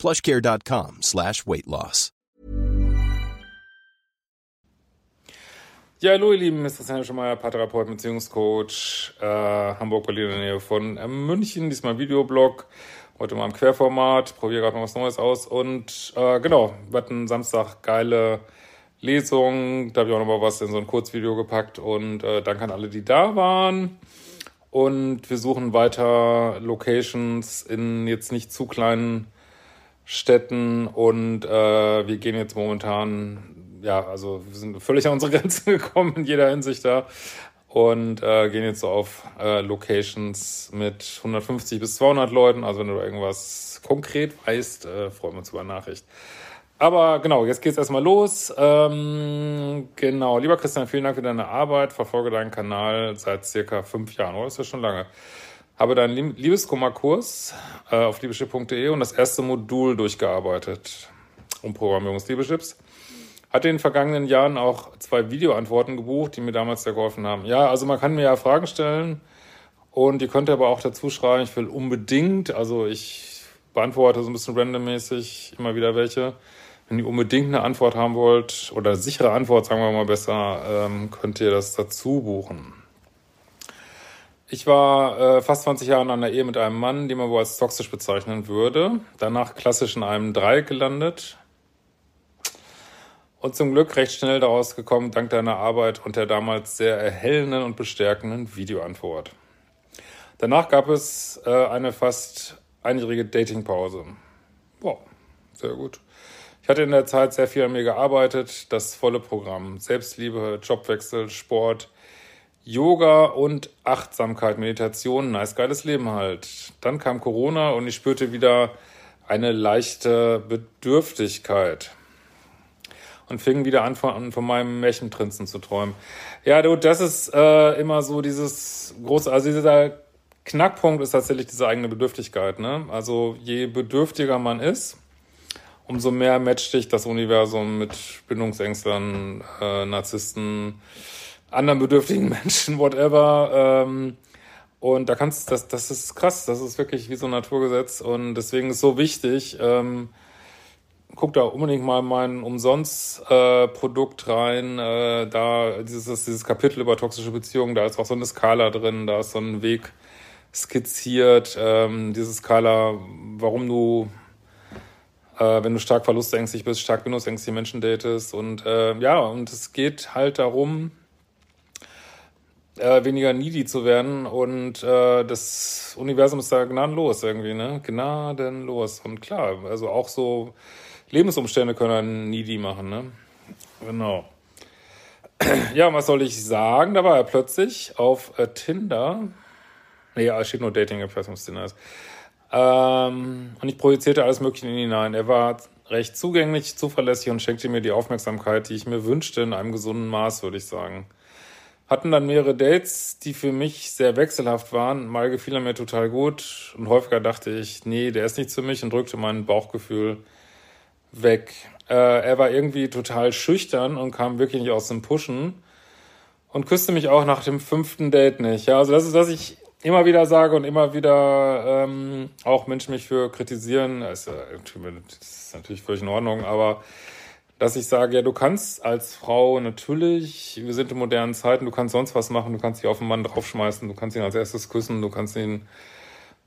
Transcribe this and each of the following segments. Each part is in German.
plushcare.com slash weight loss. Ja, hallo ihr Lieben, ist Christian Schemeier, Paartherapeut, Beziehungscoach, äh, Hamburg, Berlin in der Nähe von äh, München, diesmal Videoblog, heute mal im Querformat, probiere gerade mal was Neues aus. Und äh, genau, wir hatten Samstag geile Lesung, da habe ich auch noch mal was in so ein Kurzvideo gepackt. Und äh, danke an alle, die da waren. Und wir suchen weiter Locations in jetzt nicht zu kleinen Städten und äh, wir gehen jetzt momentan, ja, also wir sind völlig an unsere Grenzen gekommen in jeder Hinsicht da und äh, gehen jetzt so auf äh, Locations mit 150 bis 200 Leuten. Also wenn du irgendwas konkret weißt, äh, freuen wir uns über Nachricht. Aber genau, jetzt geht's erstmal los. Ähm, genau, lieber Christian, vielen Dank für deine Arbeit. Verfolge deinen Kanal seit circa fünf Jahren, oder? Das ist ja schon lange. Habe deinen Liebeskummerkurs äh, auf liebeschipp.de und das erste Modul durchgearbeitet. Um Programmierung des Liebeschips. Hatte in den vergangenen Jahren auch zwei Videoantworten gebucht, die mir damals sehr geholfen haben. Ja, also man kann mir ja Fragen stellen und ihr könnt aber auch dazu schreiben, ich will unbedingt, also ich beantworte so ein bisschen randommäßig immer wieder welche wenn ihr unbedingt eine Antwort haben wollt, oder sichere Antwort, sagen wir mal besser, ähm, könnt ihr das dazu buchen. Ich war äh, fast 20 Jahre in einer Ehe mit einem Mann, den man wohl als toxisch bezeichnen würde. Danach klassisch in einem Dreieck gelandet. Und zum Glück recht schnell daraus gekommen, dank deiner Arbeit und der damals sehr erhellenden und bestärkenden Videoantwort. Danach gab es äh, eine fast einjährige Datingpause. Boah, sehr gut. Ich hatte in der Zeit sehr viel an mir gearbeitet, das volle Programm. Selbstliebe, Jobwechsel, Sport, Yoga und Achtsamkeit, Meditation, nice geiles Leben halt. Dann kam Corona und ich spürte wieder eine leichte Bedürftigkeit und fing wieder an, von, von meinem Märchenprinzen zu träumen. Ja, du, das ist äh, immer so dieses große, also dieser Knackpunkt ist tatsächlich diese eigene Bedürftigkeit. Ne? Also je bedürftiger man ist, umso mehr matcht dich das Universum mit Bindungsängstlern, äh, Narzissten, anderen bedürftigen Menschen, whatever. Ähm, und da kannst das, das ist krass, das ist wirklich wie so ein Naturgesetz und deswegen ist so wichtig. Ähm, guck da unbedingt mal mein Umsonst-Produkt äh, rein. Äh, da dieses, dieses Kapitel über toxische Beziehungen, da ist auch so eine Skala drin, da ist so ein Weg skizziert. Ähm, diese Skala, warum du äh, wenn du stark verlustängstlich bist, stark bindungsängstliche Menschen datest. Und äh, ja, und es geht halt darum, äh, weniger needy zu werden. Und äh, das Universum ist da gnadenlos irgendwie, ne? Gnadenlos. Und klar, also auch so Lebensumstände können einen needy machen, ne? Genau. Ja, was soll ich sagen? Da war er plötzlich auf äh, Tinder. Nee, ja, steht nur Dating, ich weiß nicht, was Tinder ist. Ähm, und ich projizierte alles Mögliche in ihn hinein. Er war recht zugänglich, zuverlässig und schenkte mir die Aufmerksamkeit, die ich mir wünschte, in einem gesunden Maß, würde ich sagen. Hatten dann mehrere Dates, die für mich sehr wechselhaft waren. Mal gefiel er mir total gut und häufiger dachte ich, nee, der ist nicht für mich und drückte mein Bauchgefühl weg. Äh, er war irgendwie total schüchtern und kam wirklich nicht aus dem Pushen und küsste mich auch nach dem fünften Date nicht. Ja, also das ist, was ich immer wieder sage und immer wieder ähm, auch Menschen mich für kritisieren, das ist, das ist natürlich völlig in Ordnung, aber dass ich sage, ja, du kannst als Frau natürlich, wir sind in modernen Zeiten, du kannst sonst was machen, du kannst dich auf einen Mann draufschmeißen, du kannst ihn als erstes küssen, du kannst ihn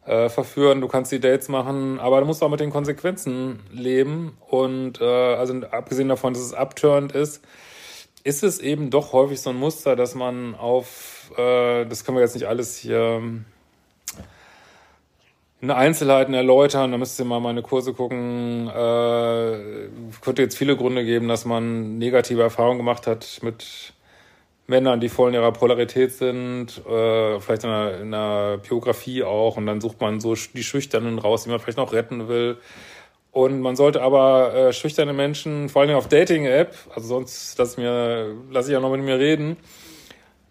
äh, verführen, du kannst die Dates machen, aber du musst auch mit den Konsequenzen leben und äh, also abgesehen davon, dass es abturnt ist, ist es eben doch häufig so ein Muster, dass man auf, äh, das können wir jetzt nicht alles hier in Einzelheiten erläutern, da müsst ihr mal meine Kurse gucken. Äh, könnte jetzt viele Gründe geben, dass man negative Erfahrungen gemacht hat mit Männern, die voll in ihrer Polarität sind, äh, vielleicht in einer, in einer Biografie auch, und dann sucht man so die Schüchternen raus, die man vielleicht noch retten will. Und man sollte aber äh, schüchterne Menschen, vor allem auf Dating-App, also sonst lass mir, lass ich ja noch mit mir reden,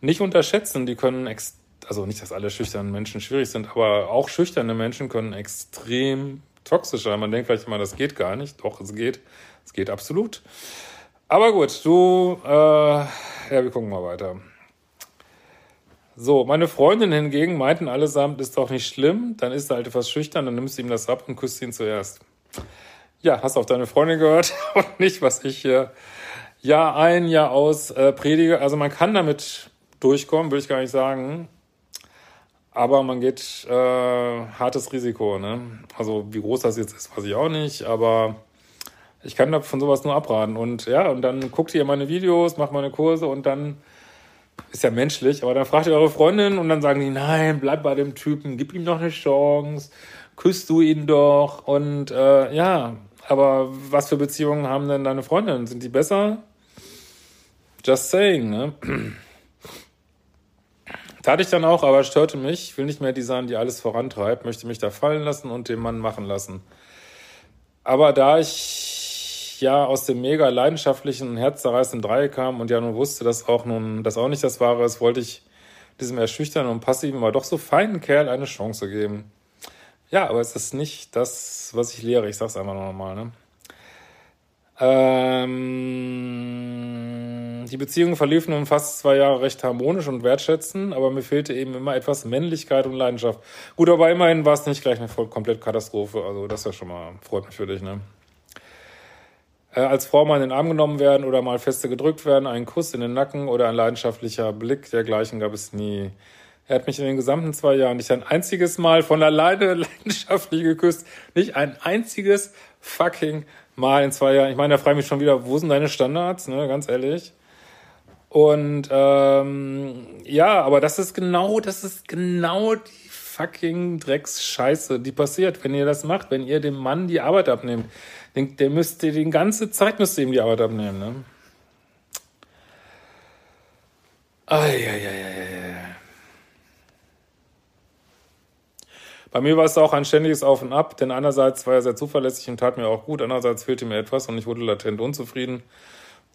nicht unterschätzen. Die können, ex also nicht, dass alle schüchternen Menschen schwierig sind, aber auch schüchterne Menschen können extrem toxisch sein. Man denkt vielleicht immer, das geht gar nicht. Doch, es geht. Es geht absolut. Aber gut, du, äh, ja, wir gucken mal weiter. So, meine Freundin hingegen meinten allesamt, ist doch nicht schlimm, dann ist er halt etwas schüchtern, dann nimmst du ihm das ab und küsst ihn zuerst. Ja, hast auf deine Freundin gehört und nicht, was ich hier Jahr ein, Jahr aus äh, predige. Also man kann damit durchkommen, würde ich gar nicht sagen. Aber man geht äh, hartes Risiko. Ne? Also wie groß das jetzt ist, weiß ich auch nicht. Aber ich kann von sowas nur abraten. Und ja, und dann guckt ihr meine Videos, macht meine Kurse und dann ist ja menschlich, aber dann fragt ihr eure Freundin und dann sagen die, nein, bleib bei dem Typen, gib ihm doch eine Chance, küsst du ihn doch. Und äh, ja, aber was für Beziehungen haben denn deine Freundinnen? Sind die besser? Just saying, ne? Tat ich dann auch, aber störte mich. Ich will nicht mehr die sein, die alles vorantreibt, möchte mich da fallen lassen und den Mann machen lassen. Aber da ich ja aus dem mega leidenschaftlichen, herzzerreißenden Dreieck kam und ja nun wusste, dass auch nun das auch nicht das Wahre ist, wollte ich diesem erschüchternden und passiven, aber doch so feinen Kerl eine Chance geben. Ja, aber es ist nicht das, was ich lehre. Ich sag's einfach nochmal, ne? Ähm, die Beziehung verlief nun fast zwei Jahre recht harmonisch und wertschätzend, aber mir fehlte eben immer etwas Männlichkeit und Leidenschaft. Gut, aber immerhin war es nicht gleich eine komplett Katastrophe. Also das ist ja schon mal, freut mich für dich, ne? Äh, als Frau mal in den Arm genommen werden oder mal feste gedrückt werden, einen Kuss in den Nacken oder ein leidenschaftlicher Blick, dergleichen gab es nie. Er hat mich in den gesamten zwei Jahren nicht ein einziges Mal von alleine leidenschaftlich geküsst. Nicht ein einziges fucking Mal in zwei Jahren. Ich meine, da frage ich mich schon wieder, wo sind deine Standards, ne? Ganz ehrlich. Und ähm, ja, aber das ist genau, das ist genau die fucking Drecksscheiße, die passiert, wenn ihr das macht, wenn ihr dem Mann die Arbeit abnehmt. Den, der müsst ihr die ganze Zeit müsst ihr ihm die Arbeit abnehmen, ne? Eieieiei. Bei mir war es auch ein ständiges Auf und Ab, denn einerseits war er sehr zuverlässig und tat mir auch gut, andererseits fehlte mir etwas und ich wurde latent unzufrieden,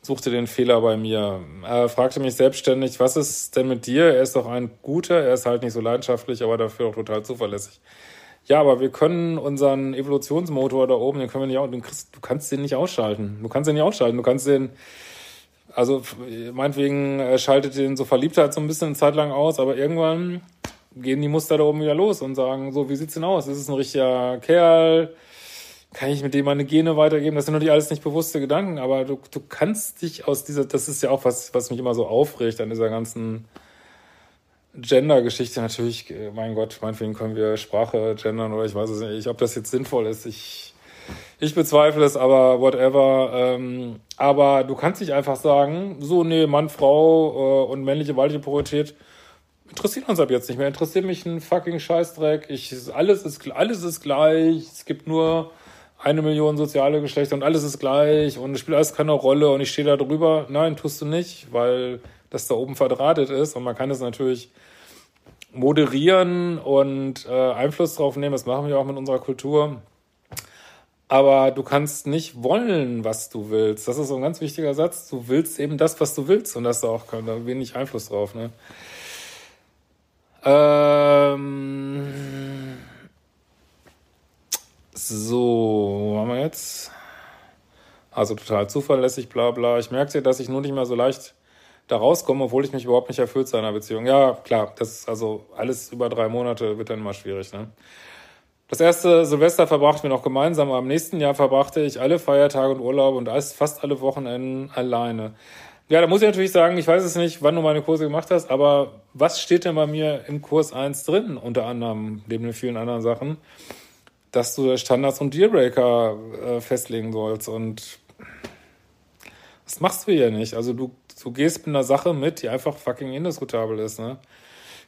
suchte den Fehler bei mir. Er fragte mich selbstständig, was ist denn mit dir? Er ist doch ein guter, er ist halt nicht so leidenschaftlich, aber dafür auch total zuverlässig. Ja, aber wir können unseren Evolutionsmotor da oben, den können wir nicht, du kannst den nicht ausschalten. Du kannst den nicht ausschalten. Du kannst den, also meinetwegen schaltet den so Verliebtheit so ein bisschen eine Zeit lang aus, aber irgendwann gehen die Muster da oben wieder los und sagen, so, wie sieht's denn aus? Ist es ein richtiger Kerl? Kann ich mit dem meine Gene weitergeben? Das sind natürlich alles nicht bewusste Gedanken, aber du, du kannst dich aus dieser, das ist ja auch was, was mich immer so aufregt an dieser ganzen Gender-Geschichte. Natürlich, mein Gott, meinetwegen können wir Sprache gendern oder ich weiß es nicht, ob das jetzt sinnvoll ist. Ich, ich bezweifle es, aber whatever. Ähm, aber du kannst dich einfach sagen, so, nee, Mann, Frau äh, und männliche, weibliche Polarität interessiert uns ab jetzt nicht mehr. Interessiert mich ein fucking Scheißdreck. Ich, alles ist, alles ist gleich. Es gibt nur eine Million soziale Geschlechter und alles ist gleich und es spielt alles keine Rolle und ich stehe da drüber. Nein, tust du nicht, weil das da oben verdrahtet ist und man kann es natürlich moderieren und äh, Einfluss drauf nehmen. Das machen wir auch mit unserer Kultur. Aber du kannst nicht wollen, was du willst. Das ist so ein ganz wichtiger Satz. Du willst eben das, was du willst und hast da auch wenig Einfluss drauf. Ne? Ähm, so, wo haben wir jetzt? Also total zuverlässig, bla bla. Ich merkte, dass ich nur nicht mehr so leicht da rauskomme, obwohl ich mich überhaupt nicht erfüllt zu einer Beziehung. Ja, klar, das ist also alles über drei Monate wird dann immer schwierig, ne? Das erste Silvester verbrachten wir noch gemeinsam, aber im nächsten Jahr verbrachte ich alle Feiertage und Urlaube und fast alle Wochenenden alleine. Ja, da muss ich natürlich sagen, ich weiß es nicht, wann du meine Kurse gemacht hast, aber was steht denn bei mir im Kurs 1 drin, unter anderem, neben den vielen anderen Sachen, dass du Standards und Dealbreaker äh, festlegen sollst und das machst du ja nicht. Also du, du gehst mit einer Sache mit, die einfach fucking indiskutabel ist, ne?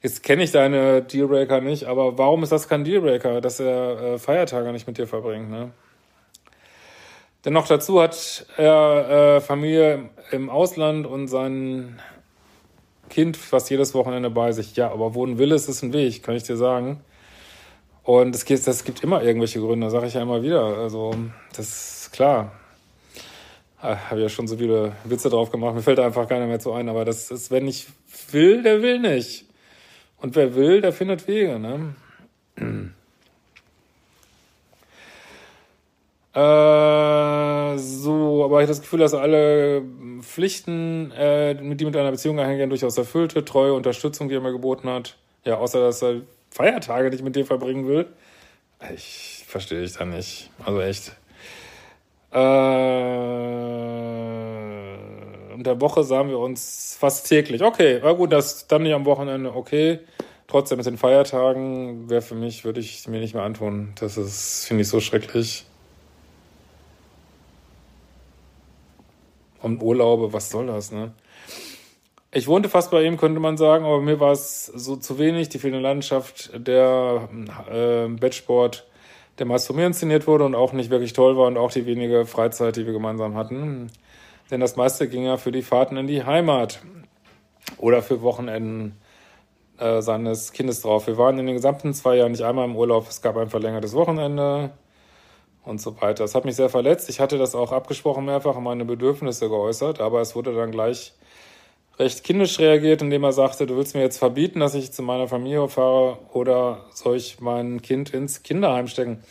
Jetzt kenne ich deine Dealbreaker nicht, aber warum ist das kein Dealbreaker, dass er äh, Feiertage nicht mit dir verbringt, ne? Denn noch dazu hat er äh, Familie im Ausland und sein Kind fast jedes Wochenende bei sich. Ja, aber wo ein Wille ist, ist ein Weg, kann ich dir sagen. Und es gibt, das gibt immer irgendwelche Gründe, sage ich ja immer wieder. Also, das ist klar. Ah, Habe ja schon so viele Witze drauf gemacht, mir fällt einfach keiner mehr zu ein, aber das ist, wenn ich will, der will nicht. Und wer will, der findet Wege, ne? Äh, so, aber ich habe das Gefühl, dass alle Pflichten, äh, die mit einer Beziehung einhergehen, durchaus erfüllte. Treue Unterstützung, die er mir geboten hat. Ja, außer dass er Feiertage nicht mit dir verbringen will. Ich verstehe ich da nicht. Also echt. Äh, in der Woche sahen wir uns fast täglich. Okay, war gut, das dann nicht am Wochenende, okay. Trotzdem mit den Feiertagen wäre für mich, würde ich mir nicht mehr antun. Das ist, finde ich, so schrecklich. Und Urlaube, was soll das, ne? Ich wohnte fast bei ihm, könnte man sagen, aber mir war es so zu wenig. Die fehlende Landschaft, der äh, Bettsport, der meist von mir inszeniert wurde und auch nicht wirklich toll war und auch die wenige Freizeit, die wir gemeinsam hatten. Denn das meiste ging ja für die Fahrten in die Heimat oder für Wochenenden äh, seines Kindes drauf. Wir waren in den gesamten zwei Jahren nicht einmal im Urlaub. Es gab ein verlängertes Wochenende und so weiter. Das hat mich sehr verletzt. Ich hatte das auch abgesprochen mehrfach und meine Bedürfnisse geäußert, aber es wurde dann gleich recht kindisch reagiert, indem er sagte, du willst mir jetzt verbieten, dass ich zu meiner Familie fahre oder soll ich mein Kind ins Kinderheim stecken?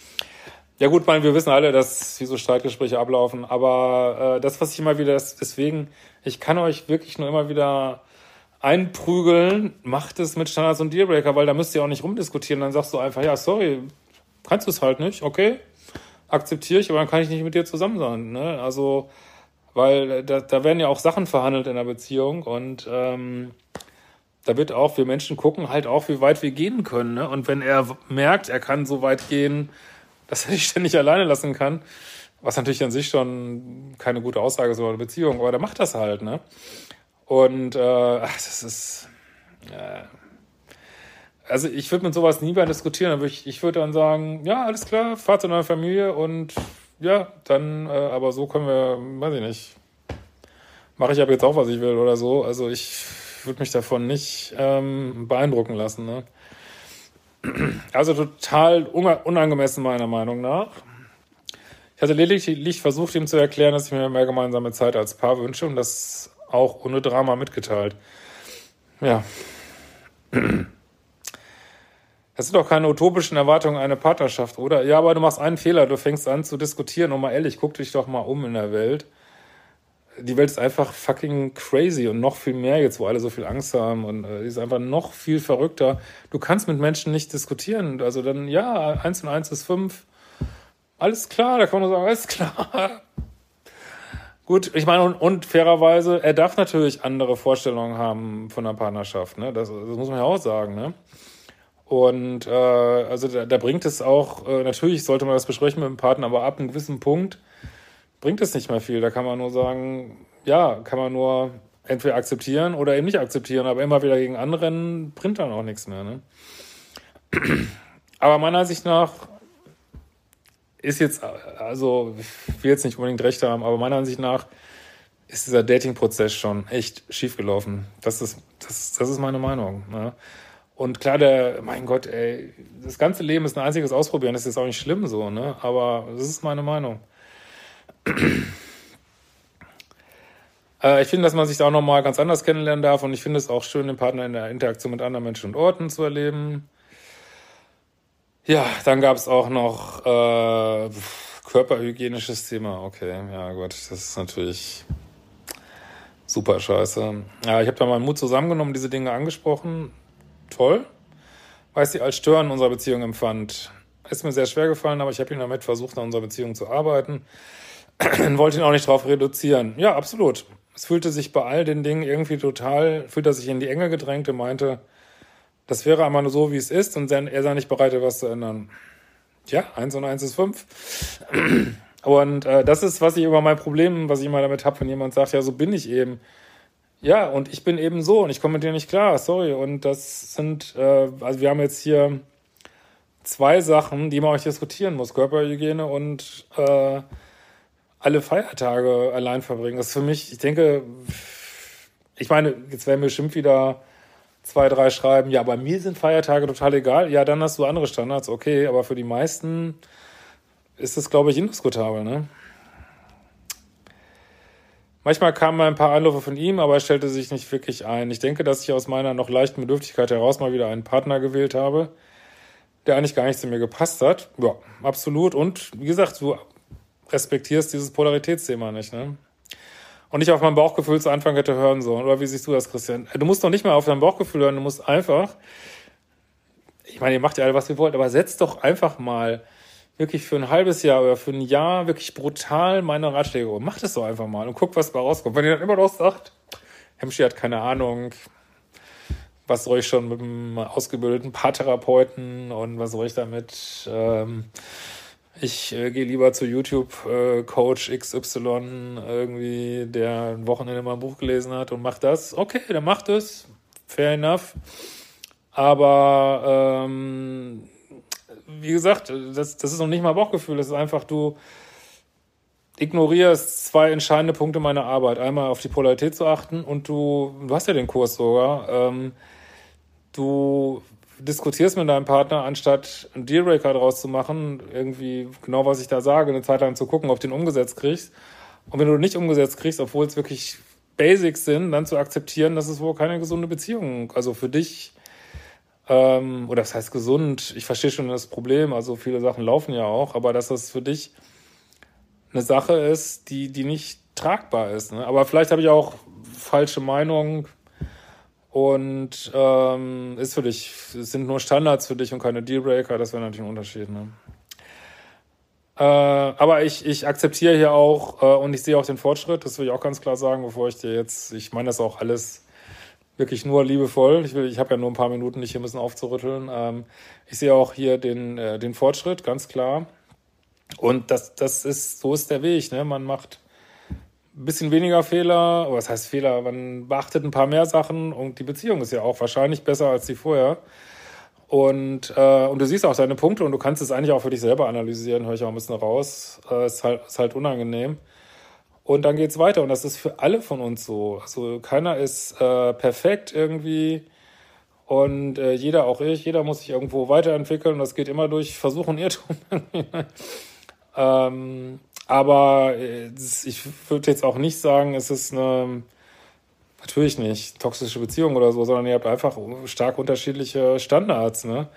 Ja gut, mein, wir wissen alle, dass wie so Streitgespräche ablaufen, aber äh, das, was ich immer wieder, deswegen, ich kann euch wirklich nur immer wieder einprügeln, macht es mit Standards und Dealbreaker, weil da müsst ihr auch nicht rumdiskutieren. Dann sagst du einfach, ja, sorry, kannst du es halt nicht, okay, akzeptiere ich, aber dann kann ich nicht mit dir zusammen sein. Ne? Also, weil da, da werden ja auch Sachen verhandelt in der Beziehung und ähm, da wird auch, wir Menschen gucken halt auch, wie weit wir gehen können. Ne? Und wenn er merkt, er kann so weit gehen, dass er dich ständig alleine lassen kann, was natürlich an sich schon keine gute Aussage ist über eine Beziehung, aber der macht das halt, ne? Und äh, ach, das ist. Äh, also ich würde mit sowas nie mehr diskutieren. Ich, ich würde dann sagen, ja, alles klar, fahr zu einer Familie und ja, dann, äh, aber so können wir, weiß ich nicht, mache ich aber jetzt auch, was ich will oder so. Also ich würde mich davon nicht ähm, beeindrucken lassen. Ne? Also total unangemessen meiner Meinung nach. Ich hatte lediglich versucht, ihm zu erklären, dass ich mir mehr gemeinsame Zeit als Paar wünsche und das auch ohne Drama mitgeteilt. Ja. Das sind doch keine utopischen Erwartungen eine Partnerschaft, oder? Ja, aber du machst einen Fehler, du fängst an zu diskutieren. Und mal ehrlich, guck dich doch mal um in der Welt. Die Welt ist einfach fucking crazy und noch viel mehr jetzt, wo alle so viel Angst haben und äh, die ist einfach noch viel verrückter. Du kannst mit Menschen nicht diskutieren. Also dann, ja, eins und eins ist fünf. Alles klar, da kann man nur sagen, alles klar. Gut, ich meine, und, und, fairerweise, er darf natürlich andere Vorstellungen haben von einer Partnerschaft, ne? Das, das muss man ja auch sagen, ne? Und äh, also da, da bringt es auch, äh, natürlich sollte man das besprechen mit dem Partner, aber ab einem gewissen Punkt bringt es nicht mehr viel. Da kann man nur sagen, ja, kann man nur entweder akzeptieren oder eben nicht akzeptieren, aber immer wieder gegen anrennen, bringt dann auch nichts mehr. Ne? Aber meiner Ansicht nach ist jetzt, also ich will jetzt nicht unbedingt recht haben, aber meiner Ansicht nach ist dieser Dating-Prozess schon echt schiefgelaufen. Das ist, das, das ist meine Meinung. Ne? Und klar, der, mein Gott, ey, das ganze Leben ist ein einziges Ausprobieren, das ist auch nicht schlimm so, ne? Aber das ist meine Meinung. äh, ich finde, dass man sich da auch nochmal ganz anders kennenlernen darf und ich finde es auch schön, den Partner in der Interaktion mit anderen Menschen und Orten zu erleben. Ja, dann gab es auch noch äh, körperhygienisches Thema. Okay, ja gut, das ist natürlich super scheiße. Ja, ich habe da meinen Mut zusammengenommen, diese Dinge angesprochen toll, weil ich sie als Stören unserer Beziehung empfand. Ist mir sehr schwer gefallen, aber ich habe ihn damit versucht, an unserer Beziehung zu arbeiten. wollte ihn auch nicht darauf reduzieren. Ja, absolut. Es fühlte sich bei all den Dingen irgendwie total, fühlte er sich in die Enge gedrängt und meinte, das wäre einmal nur so, wie es ist und er sei nicht bereit, etwas zu ändern. Ja, eins und eins ist fünf. Und äh, das ist, was ich über mein Problem, was ich immer damit habe, wenn jemand sagt, ja, so bin ich eben. Ja, und ich bin eben so und ich komme mit dir nicht klar, sorry. Und das sind, äh, also wir haben jetzt hier zwei Sachen, die man euch diskutieren muss. Körperhygiene und äh, alle Feiertage allein verbringen. Das ist für mich, ich denke, ich meine, jetzt werden bestimmt wieder zwei, drei schreiben, ja, bei mir sind Feiertage total egal. Ja, dann hast du andere Standards, okay, aber für die meisten ist es, glaube ich, indiskutabel, ne? Manchmal kamen ein paar Anrufe von ihm, aber er stellte sich nicht wirklich ein. Ich denke, dass ich aus meiner noch leichten Bedürftigkeit heraus mal wieder einen Partner gewählt habe, der eigentlich gar nicht zu mir gepasst hat. Ja, absolut. Und wie gesagt, du respektierst dieses Polaritätsthema nicht, ne? Und nicht auf mein Bauchgefühl zu Anfang hätte hören sollen. Oder wie siehst du das, Christian? Du musst doch nicht mal auf dein Bauchgefühl hören, du musst einfach, ich meine, ihr macht ja alle, was ihr wollt, aber setzt doch einfach mal wirklich für ein halbes Jahr oder für ein Jahr wirklich brutal meine Ratschläge. Macht es doch einfach mal und guck, was da rauskommt. Wenn ihr dann immer noch sagt, Hemschi hat keine Ahnung, was soll ich schon mit einem ausgebildeten Paartherapeuten und was soll ich damit? Ähm, ich äh, gehe lieber zu YouTube äh, Coach XY irgendwie, der ein Wochenende mal ein Buch gelesen hat und macht das. Okay, dann macht es. Fair enough. Aber ähm, wie gesagt, das, das ist noch nicht mal Bauchgefühl. Das ist einfach, du ignorierst zwei entscheidende Punkte meiner Arbeit. Einmal auf die Polarität zu achten und du, du hast ja den Kurs sogar. Ähm, du diskutierst mit deinem Partner, anstatt einen Dealbreaker draus zu machen, irgendwie genau, was ich da sage, eine Zeit lang zu gucken, ob du den umgesetzt kriegst. Und wenn du nicht umgesetzt kriegst, obwohl es wirklich Basics sind, dann zu akzeptieren, dass es wohl keine gesunde Beziehung, also für dich, ähm, oder das heißt gesund, ich verstehe schon das Problem, also viele Sachen laufen ja auch, aber dass das für dich eine Sache ist, die, die nicht tragbar ist. Ne? Aber vielleicht habe ich auch falsche Meinungen, und ähm, ist für dich, es sind nur Standards für dich und keine Dealbreaker, das wäre natürlich ein Unterschied. Ne? Äh, aber ich, ich akzeptiere hier auch äh, und ich sehe auch den Fortschritt, das will ich auch ganz klar sagen, bevor ich dir jetzt, ich meine das auch alles wirklich nur liebevoll. Ich, will, ich habe ja nur ein paar Minuten, dich hier ein bisschen aufzurütteln. Ähm, ich sehe auch hier den, äh, den Fortschritt, ganz klar. Und das, das ist, so ist der Weg. Ne? Man macht ein bisschen weniger Fehler, was heißt Fehler, man beachtet ein paar mehr Sachen und die Beziehung ist ja auch wahrscheinlich besser als die vorher. Und, äh, und du siehst auch deine Punkte und du kannst es eigentlich auch für dich selber analysieren, höre ich auch ein bisschen raus. Äh, ist, halt, ist halt unangenehm. Und dann geht's weiter und das ist für alle von uns so. Also keiner ist äh, perfekt irgendwie und äh, jeder, auch ich, jeder muss sich irgendwo weiterentwickeln und das geht immer durch Versuch und Irrtum. ähm, aber äh, ich würde jetzt auch nicht sagen, es ist eine, natürlich nicht toxische Beziehung oder so, sondern ihr habt einfach stark unterschiedliche Standards, ne?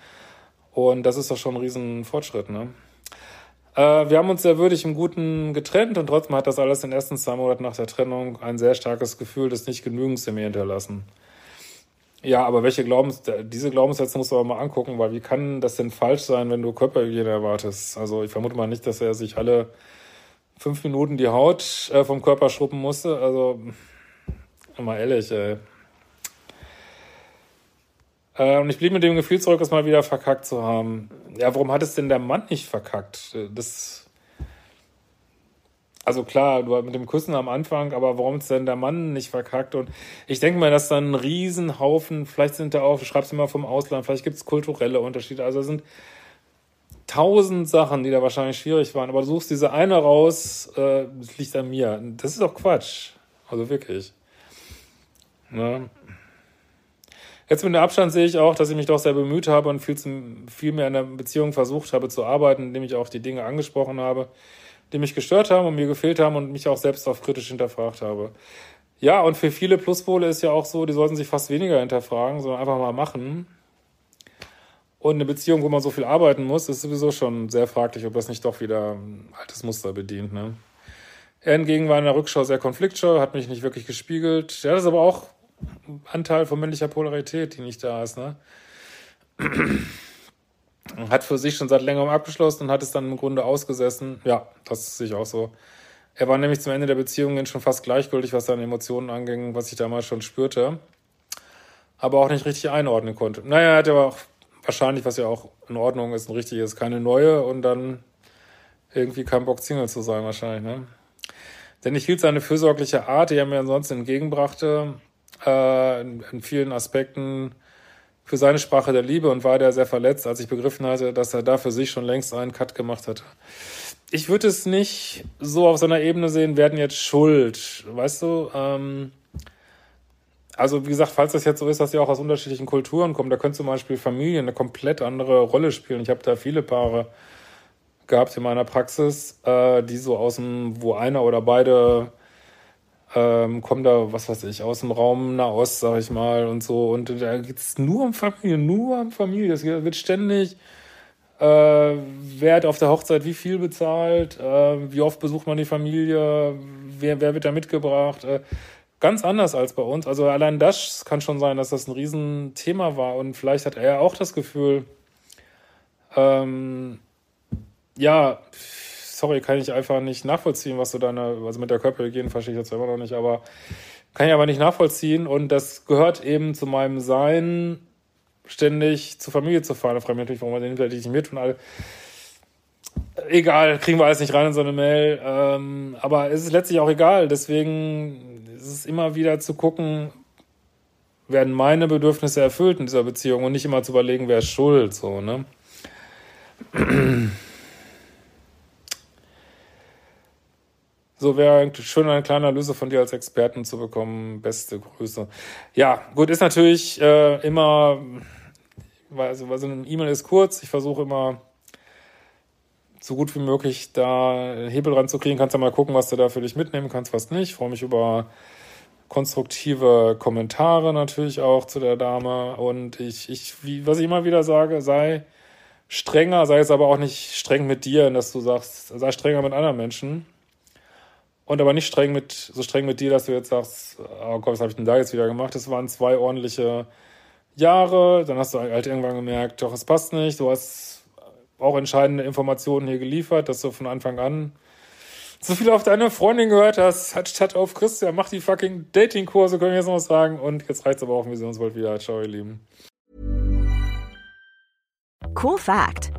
Und das ist doch schon ein riesen Fortschritt, ne? Äh, wir haben uns sehr würdig im Guten getrennt und trotzdem hat das alles in den ersten zwei Monaten nach der Trennung ein sehr starkes Gefühl des Nicht-Genügens in mir hinterlassen. Ja, aber welche Glaubens, diese Glaubenssätze musst du aber mal angucken, weil wie kann das denn falsch sein, wenn du Körperhygiene erwartest? Also ich vermute mal nicht, dass er sich alle fünf Minuten die Haut äh, vom Körper schruppen musste. Also, mal ehrlich, ey. Äh, und ich blieb mit dem Gefühl zurück, es mal wieder verkackt zu haben. Ja, warum hat es denn der Mann nicht verkackt? Das. Also klar, du mit dem Küssen am Anfang, aber warum ist denn der Mann nicht verkackt? Und ich denke mal, dass da ein Riesenhaufen, vielleicht sind da auch, du schreibst immer vom Ausland, vielleicht gibt es kulturelle Unterschiede. Also sind tausend Sachen, die da wahrscheinlich schwierig waren, aber du suchst diese eine raus, äh, das liegt an mir. Das ist doch Quatsch. Also wirklich. Ne? Jetzt mit dem Abstand sehe ich auch, dass ich mich doch sehr bemüht habe und viel, zum, viel mehr in der Beziehung versucht habe zu arbeiten, indem ich auch die Dinge angesprochen habe, die mich gestört haben und mir gefehlt haben und mich auch selbst auf kritisch hinterfragt habe. Ja, und für viele Pluspole ist ja auch so, die sollten sich fast weniger hinterfragen, sondern einfach mal machen. Und eine Beziehung, wo man so viel arbeiten muss, ist sowieso schon sehr fraglich, ob das nicht doch wieder ein altes Muster bedient. Ne? Er hingegen war in der Rückschau sehr konfliktscheu, hat mich nicht wirklich gespiegelt. Ja, das ist aber auch Anteil von männlicher Polarität, die nicht da ist. Ne? hat für sich schon seit längerem abgeschlossen und hat es dann im Grunde ausgesessen. Ja, das sehe ich auch so. Er war nämlich zum Ende der Beziehung schon fast gleichgültig, was seine Emotionen anging, was ich damals schon spürte, aber auch nicht richtig einordnen konnte. Naja, er hat aber auch wahrscheinlich, was ja auch in Ordnung ist und richtig ist, keine neue und dann irgendwie kein Bock, Single zu sein, wahrscheinlich, ne? Denn ich hielt seine fürsorgliche Art, die er mir ansonsten entgegenbrachte, äh, in, vielen Aspekten für seine Sprache der Liebe und war der sehr verletzt, als ich begriffen hatte, dass er da für sich schon längst einen Cut gemacht hatte. Ich würde es nicht so auf seiner Ebene sehen, werden jetzt schuld, weißt du? Ähm, also wie gesagt, falls das jetzt so ist, dass ihr auch aus unterschiedlichen Kulturen kommt, da können zum Beispiel Familien eine komplett andere Rolle spielen. Ich habe da viele Paare gehabt in meiner Praxis, äh, die so aus dem, wo einer oder beide ähm, kommen da, was weiß ich, aus dem Raum Nahost, sag ich mal, und so. Und da geht es nur um Familie, nur um Familie. Es wird ständig, äh, wer hat auf der Hochzeit wie viel bezahlt, äh, wie oft besucht man die Familie, wer, wer wird da mitgebracht. Äh, ganz anders als bei uns. Also allein das kann schon sein, dass das ein Riesenthema war. Und vielleicht hat er auch das Gefühl, ähm, ja, sorry, kann ich einfach nicht nachvollziehen, was du deine, also mit der Körperhygiene verstehe ich jetzt immer noch nicht, aber kann ich aber nicht nachvollziehen und das gehört eben zu meinem Sein, ständig zur Familie zu fahren. Da frage ich mich natürlich, warum man den hinterher nicht mit und alle. Egal, kriegen wir alles nicht rein in so eine Mail. Ähm, aber es ist letztlich auch egal. Deswegen ist es immer wieder zu gucken, werden meine Bedürfnisse erfüllt in dieser Beziehung und nicht immer zu überlegen, wer ist schuld, so, ne? So wäre schön eine kleine Analyse von dir als Experten zu bekommen. Beste Grüße. Ja, gut, ist natürlich äh, immer, also, also eine E-Mail ist kurz. Ich versuche immer so gut wie möglich da Hebel ranzukriegen. Kannst ja mal gucken, was du da für dich mitnehmen kannst, was nicht. Ich freue mich über konstruktive Kommentare natürlich auch zu der Dame. Und ich, ich, wie, was ich immer wieder sage, sei strenger, sei es aber auch nicht streng mit dir, dass du sagst, sei strenger mit anderen Menschen und aber nicht streng mit, so streng mit dir, dass du jetzt sagst, oh Gott, was habe ich denn da jetzt wieder gemacht? Das waren zwei ordentliche Jahre. Dann hast du halt irgendwann gemerkt, doch, es passt nicht. Du hast auch entscheidende Informationen hier geliefert, dass du von Anfang an so viel auf deine Freundin gehört hast, statt auf Christian, mach die fucking Datingkurse, können wir jetzt noch sagen. Und jetzt reicht's aber auch, wir sehen uns bald wieder. Ciao, ihr Lieben. Cool fact